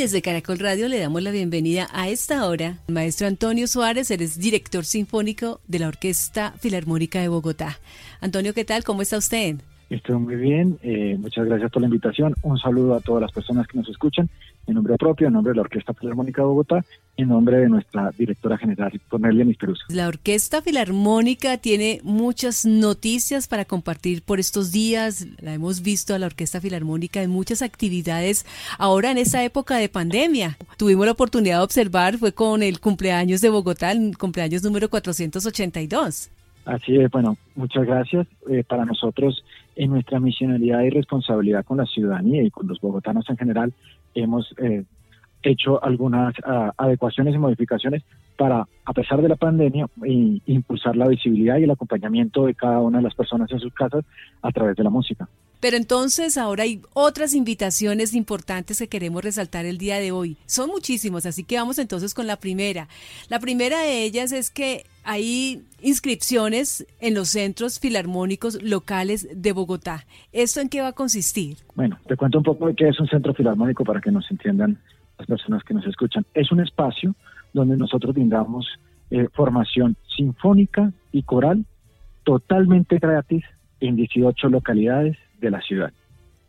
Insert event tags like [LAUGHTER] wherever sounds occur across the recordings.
desde Caracol Radio le damos la bienvenida a esta hora maestro Antonio Suárez, él es director sinfónico de la Orquesta Filarmónica de Bogotá. Antonio, ¿qué tal? ¿Cómo está usted? Estoy muy bien, eh, muchas gracias por la invitación. Un saludo a todas las personas que nos escuchan en nombre propio, en nombre de la Orquesta Filarmónica de Bogotá, en nombre de nuestra directora general, Cornelia Misperusa. La Orquesta Filarmónica tiene muchas noticias para compartir por estos días. La hemos visto a la Orquesta Filarmónica en muchas actividades ahora en esta época de pandemia. Tuvimos la oportunidad de observar, fue con el cumpleaños de Bogotá, el cumpleaños número 482. Así es, bueno, muchas gracias. Eh, para nosotros, en nuestra misionalidad y responsabilidad con la ciudadanía y con los bogotanos en general, hemos eh, hecho algunas ah, adecuaciones y modificaciones para, a pesar de la pandemia, impulsar la visibilidad y el acompañamiento de cada una de las personas en sus casas a través de la música. Pero entonces ahora hay otras invitaciones importantes que queremos resaltar el día de hoy. Son muchísimos, así que vamos entonces con la primera. La primera de ellas es que hay inscripciones en los centros filarmónicos locales de Bogotá. ¿Esto en qué va a consistir? Bueno, te cuento un poco de qué es un centro filarmónico para que nos entiendan las personas que nos escuchan. Es un espacio donde nosotros brindamos eh, formación sinfónica y coral totalmente gratis en 18 localidades de la ciudad.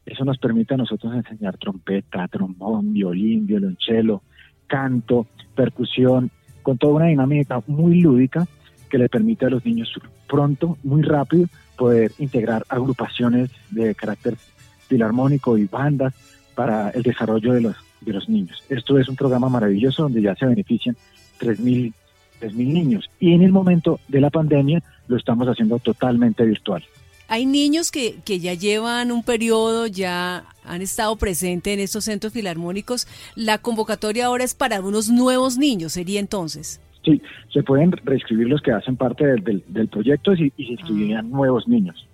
Eso nos permite a nosotros enseñar trompeta, trombón, violín, violonchelo, canto, percusión, con toda una dinámica muy lúdica que le permite a los niños pronto, muy rápido, poder integrar agrupaciones de carácter filarmónico y bandas para el desarrollo de los, de los niños. Esto es un programa maravilloso donde ya se benefician 3.000 niños y en el momento de la pandemia lo estamos haciendo totalmente virtual. Hay niños que, que ya llevan un periodo, ya han estado presentes en estos centros filarmónicos. La convocatoria ahora es para unos nuevos niños, sería entonces. Sí, se pueden reescribir los que hacen parte del, del, proyecto y, y se inscribirían ah. nuevos niños.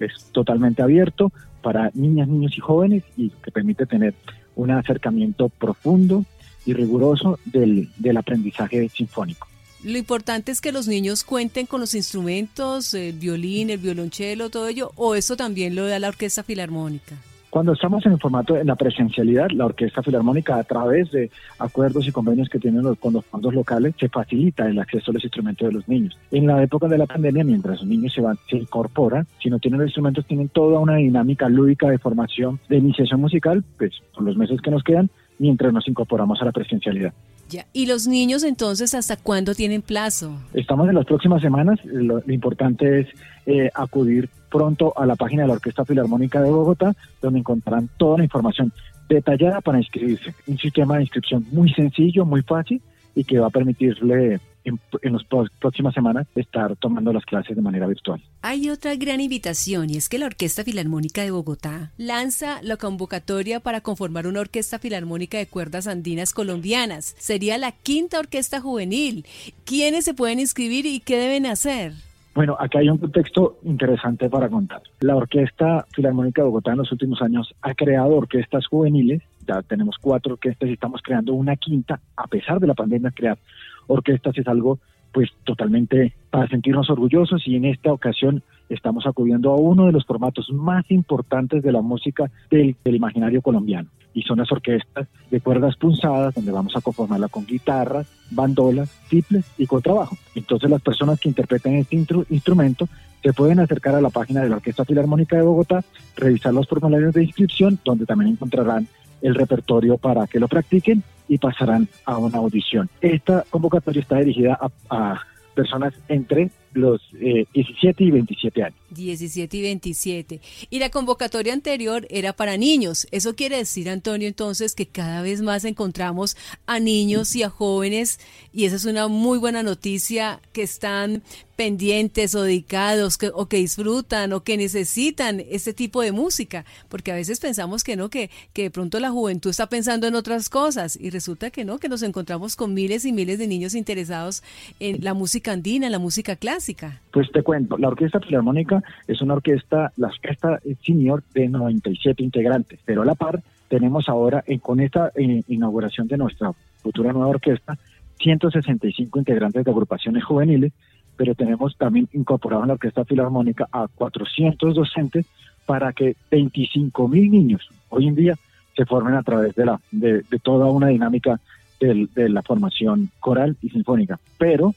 Es totalmente abierto para niñas, niños y jóvenes y que permite tener un acercamiento profundo y riguroso del, del aprendizaje sinfónico. Lo importante es que los niños cuenten con los instrumentos, el violín, el violonchelo, todo ello, o eso también lo da la Orquesta Filarmónica. Cuando estamos en el formato de la presencialidad, la Orquesta Filarmónica, a través de acuerdos y convenios que tienen con los fondos locales, se facilita el acceso a los instrumentos de los niños. En la época de la pandemia, mientras los niños se van, se incorporan, si no tienen los instrumentos, tienen toda una dinámica lúdica de formación, de iniciación musical, pues por los meses que nos quedan, mientras nos incorporamos a la presencialidad. ¿Y los niños entonces hasta cuándo tienen plazo? Estamos en las próximas semanas. Lo, importante es eh, acudir pronto a la página de la Orquesta Filarmónica de Bogotá, donde encontrarán toda la información detallada para inscribirse. Un sistema de inscripción muy sencillo, muy fácil y que va a permitirle en, las próximas semanas estar tomando las clases de manera virtual. Hay otra gran invitación y es que la Orquesta Filarmónica de Bogotá lanza la convocatoria para conformar una orquesta filarmónica de cuerdas andinas colombianas. Sería la quinta orquesta juvenil. ¿Quiénes se pueden inscribir y qué deben hacer? Bueno, acá hay un contexto interesante para contar. La Orquesta Filarmónica de Bogotá en los últimos años ha creado orquestas juveniles, ya tenemos cuatro orquestas y estamos creando una quinta, a pesar de la pandemia, crear orquestas es algo pues totalmente para sentirnos orgullosos y en esta ocasión estamos acudiendo a uno de los formatos más importantes de la música del, imaginario colombiano y son las orquestas de cuerdas punzadas donde vamos a conformarla con guitarras, bandolas, triples y contrabajo. Entonces las personas que interpreten este instrumento se pueden acercar a la página de la Orquesta Filarmónica de Bogotá, revisar los formularios de inscripción donde también encontrarán el repertorio para que lo practiquen y pasarán a una audición. Esta convocatoria está dirigida a, personas entre los 17 eh, y 27 años. 17 y 27. Y la convocatoria anterior era para niños. Eso quiere decir, Antonio, entonces que cada vez más encontramos a niños y a jóvenes y esa es una muy buena noticia que están pendientes o dedicados que, o que disfrutan o que necesitan este tipo de música, porque a veces pensamos que no, que, que de pronto la juventud está pensando en otras cosas y resulta que no, que nos encontramos con miles y miles de niños interesados en la música andina, en la música clásica. Pues te cuento, la Orquesta Filarmónica es una orquesta, la orquesta senior de 97 integrantes, pero a la par tenemos ahora, con esta eh, inauguración de nuestra futura nueva orquesta, 165 integrantes de agrupaciones juveniles, pero tenemos también incorporado en la Orquesta Filarmónica a 400 docentes para que 25 mil niños, hoy en día se formen a través de, la, de, toda una dinámica de la formación coral y sinfónica. Pero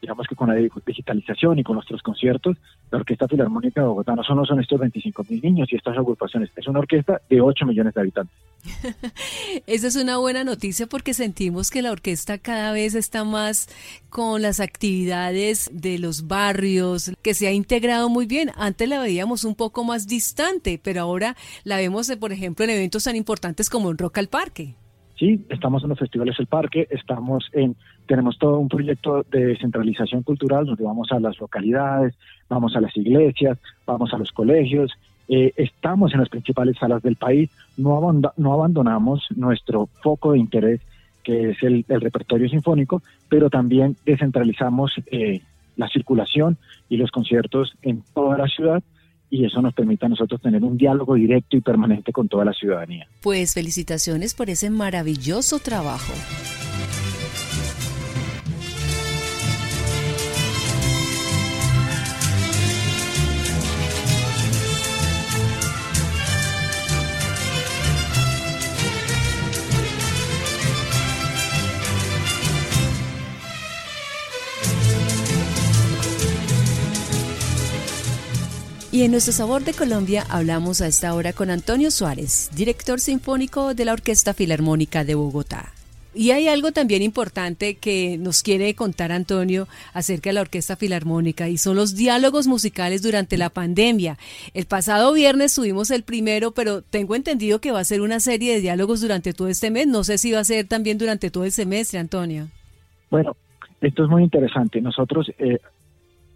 digamos que con la digitalización y con nuestros conciertos, la Orquesta Filarmónica de Bogotá no solo son estos 25 mil niños y estas agrupaciones, es una orquesta de 8 millones de habitantes. [LAUGHS] Esa es una buena noticia porque sentimos que la orquesta cada vez está más con las actividades de los barrios, que se ha integrado muy bien. Antes la veíamos un poco más distante, pero ahora la vemos, por ejemplo, en eventos tan importantes como en Rock al Parque. Sí, estamos en los festivales del parque, estamos en, tenemos todo un proyecto de descentralización cultural donde vamos a las localidades, vamos a las iglesias, vamos a los colegios, eh, estamos en las principales salas del país, no, no abandonamos nuestro foco de interés que es el, repertorio sinfónico, pero también descentralizamos eh, la circulación y los conciertos en toda la ciudad y eso nos permite a nosotros tener un diálogo directo y permanente con toda la ciudadanía. Pues felicitaciones por ese maravilloso trabajo. Y en nuestro Sabor de Colombia hablamos a esta hora con Antonio Suárez, director sinfónico de la Orquesta Filarmónica de Bogotá. Y hay algo también importante que nos quiere contar Antonio acerca de la Orquesta Filarmónica y son los diálogos musicales durante la pandemia. El pasado viernes tuvimos el primero, pero tengo entendido que va a ser una serie de diálogos durante todo este mes. No sé si va a ser también durante todo el semestre, Antonio. Bueno, esto es muy interesante. Nosotros eh,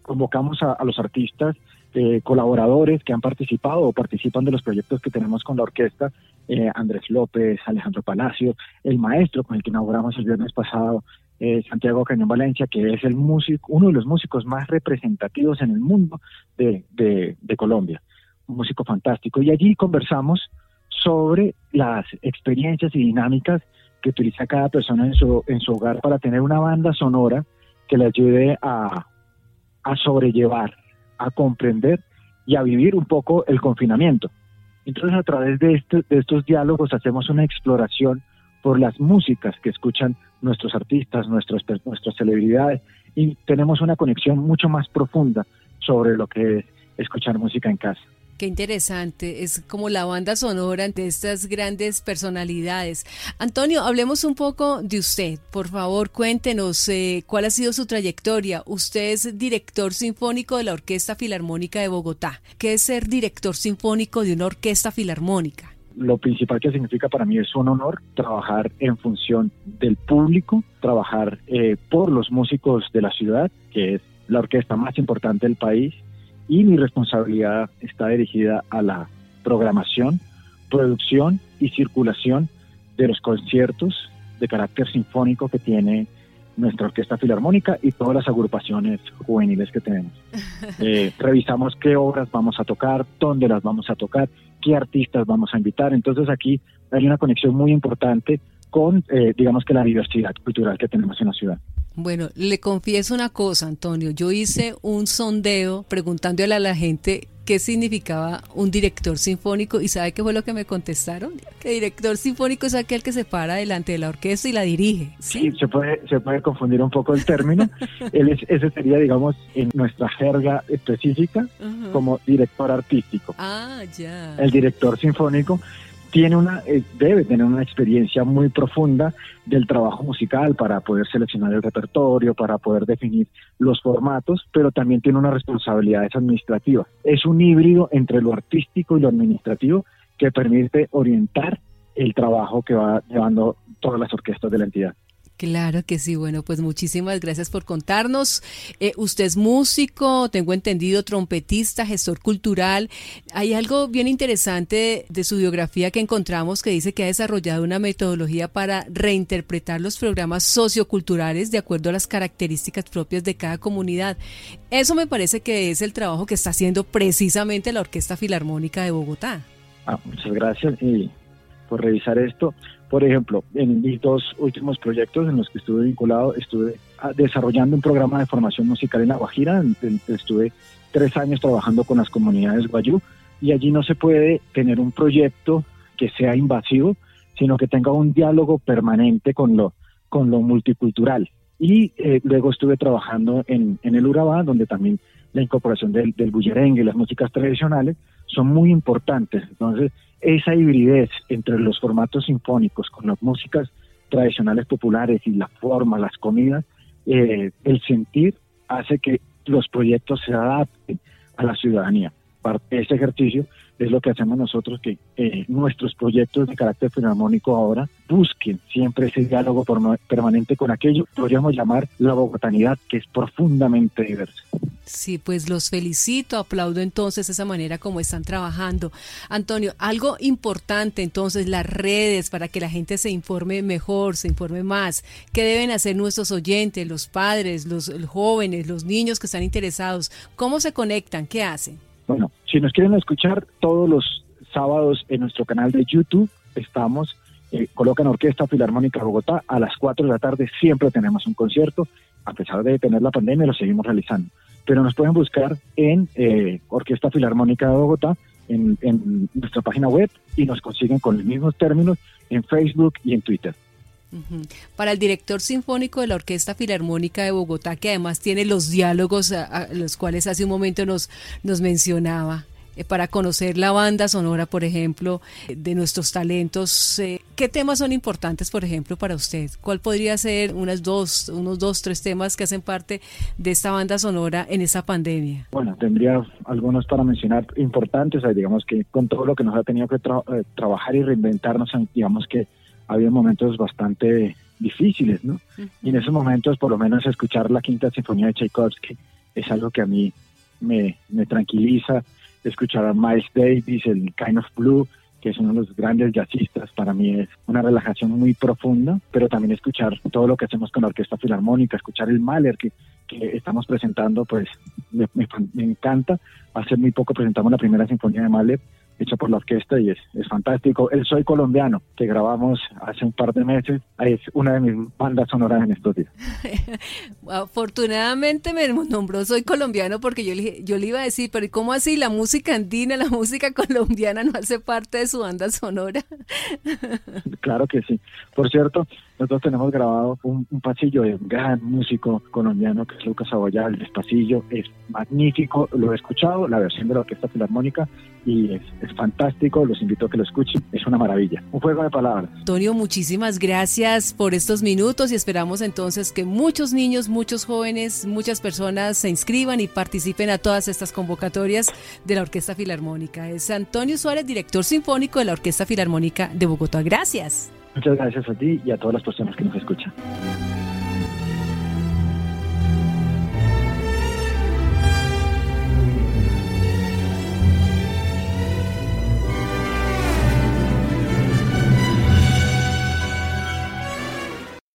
convocamos a los artistas eh, colaboradores que han participado o participan de los proyectos que tenemos con la orquesta, eh, Andrés López, Alejandro Palacio, el maestro con el que inauguramos el viernes pasado, eh, Santiago Cañón Valencia, que es el músico, uno de los músicos más representativos en el mundo de, de Colombia, un músico fantástico. Y allí conversamos sobre las experiencias y dinámicas que utiliza cada persona en su, en su hogar para tener una banda sonora que le ayude a, a sobrellevar a comprender y a vivir un poco el confinamiento. Entonces a través de, este, de estos diálogos hacemos una exploración por las músicas que escuchan nuestros artistas, nuestras, nuestras celebridades, y tenemos una conexión mucho más profunda sobre lo que es escuchar música en casa. Qué interesante, es como la banda sonora de estas grandes personalidades. Antonio, hablemos un poco de usted. Por favor, cuéntenos eh, cuál ha sido su trayectoria. Usted es director sinfónico de la Orquesta Filarmónica de Bogotá. ¿Qué es ser director sinfónico de una orquesta filarmónica? Lo principal que significa para mí es un honor trabajar en función del público, trabajar eh, por los músicos de la ciudad, que es la orquesta más importante del país, y mi responsabilidad está dirigida a la programación, producción y circulación de los conciertos de carácter sinfónico que tiene nuestra orquesta filarmónica y todas las agrupaciones juveniles que tenemos. [LAUGHS] Eh, revisamos qué obras vamos a tocar, dónde las vamos a tocar, qué artistas vamos a invitar. Entonces aquí hay una conexión muy importante con, eh, digamos que la diversidad cultural que tenemos en la ciudad. Bueno, le confieso una cosa, Antonio. Yo hice un sondeo preguntándole a la gente qué significaba un director sinfónico y ¿sabe qué fue lo que me contestaron? Que director sinfónico es aquel que se para delante de la orquesta y la dirige. Sí, se, puede, se puede confundir un poco el término. [LAUGHS] Él ese sería, digamos, en nuestra jerga específica como director artístico. Ah, ya. El director sinfónico tiene una, eh, debe tener una experiencia muy profunda del trabajo musical para poder seleccionar el repertorio, para poder definir los formatos, pero también tiene una responsabilidad administrativa. Es un híbrido entre lo artístico y lo administrativo que permite orientar el trabajo que va llevando todas las orquestas de la entidad. Claro que sí, bueno, pues muchísimas gracias por contarnos. Eh, usted es músico, tengo entendido, trompetista, gestor cultural. Hay algo bien interesante de su biografía que encontramos que dice que ha desarrollado una metodología para reinterpretar los programas socioculturales de acuerdo a las características propias de cada comunidad. Eso me parece que es el trabajo que está haciendo precisamente la Orquesta Filarmónica de Bogotá. Ah, muchas gracias y por revisar esto. Por ejemplo, en mis dos últimos proyectos en los que estuve vinculado, estuve ah, desarrollando un programa de formación musical en La Guajira. Estuve tres años trabajando con las comunidades guayú y allí no se puede tener un proyecto que sea invasivo sino que tenga un diálogo permanente con lo, con lo multicultural. Y eh, luego estuve trabajando en, en el Urabá, donde también la incorporación del, del bullerengue y las músicas tradicionales son muy importantes. Entonces, esa hibridez entre los formatos sinfónicos con las músicas tradicionales populares y la forma, las comidas, eh, el sentir hace que los proyectos se adapten a la ciudadanía. Parte de ese ejercicio es lo que hacemos nosotros, que eh, nuestros proyectos de carácter filarmónico ahora busquen siempre ese diálogo permanente con aquello que podríamos llamar la bogotanidad, que es profundamente diversa. Sí, pues los felicito, aplaudo entonces esa manera como están trabajando. Antonio, algo importante entonces, las redes para que la gente se informe mejor, se informe más. ¿Qué deben hacer nuestros oyentes, los padres, los jóvenes, los niños que están interesados? ¿Cómo se conectan? ¿Qué hacen? Bueno, si nos quieren escuchar todos los sábados en nuestro canal de YouTube, estamos, eh, colocan Orquesta Filarmónica Bogotá, a las 4 de la tarde siempre tenemos un concierto, a pesar de tener la pandemia lo seguimos realizando. Pero nos pueden buscar en eh, Orquesta Filarmónica de Bogotá, en, en nuestra página web, y nos consiguen con los mismos términos en Facebook y en Twitter. Para el director sinfónico de la Orquesta Filarmónica de Bogotá, que además tiene los diálogos a, los cuales hace un momento nos, nos mencionaba, eh, para conocer la banda sonora, por ejemplo, de nuestros talentos, eh, ¿qué temas son importantes, por ejemplo, para usted? ¿Cuál podría ser unas dos, unos dos, tres temas que hacen parte de esta banda sonora en esta pandemia? Bueno, tendría algunos para mencionar importantes, digamos que con todo lo que nos ha tenido que eh, trabajar y reinventarnos, digamos que había momentos bastante difíciles, ¿no? Y en esos momentos, por lo menos, escuchar la Quinta Sinfonía de Tchaikovsky es algo que a mí me, me tranquiliza. Escuchar a Miles Davis, el Kind of Blue, que es uno de los grandes jazzistas, para mí es una relajación muy profunda, pero también escuchar todo lo que hacemos con la Orquesta Filarmónica, escuchar el Mahler que, que estamos presentando, pues me, me, me encanta. Hace muy poco presentamos la primera sinfonía de Mahler hecho por la orquesta y es, es fantástico. El Soy Colombiano, que grabamos hace un par de meses, es una de mis bandas sonoras en estos días. [LAUGHS] Afortunadamente me nombró Soy Colombiano porque yo le, yo le iba a decir, pero ¿cómo así la música andina, la música colombiana no hace parte de su banda sonora? claro que sí. Por cierto, nosotros tenemos grabado un, pasillo de un gran músico colombiano que es Lucas Aboyal, el pasillo es magnífico, lo he escuchado, la versión de la Orquesta Filarmónica y es, es, fantástico, los invito a que lo escuchen, es una maravilla, un juego de palabras. Antonio, muchísimas gracias por estos minutos y esperamos entonces que muchos niños, muchos jóvenes, muchas personas se inscriban y participen a todas estas convocatorias de la Orquesta Filarmónica. Es Antonio Suárez, director sinfónico de la Orquesta Filarmónica de Bogotá. Gracias. Muchas gracias a ti y a todas las personas que nos escuchan.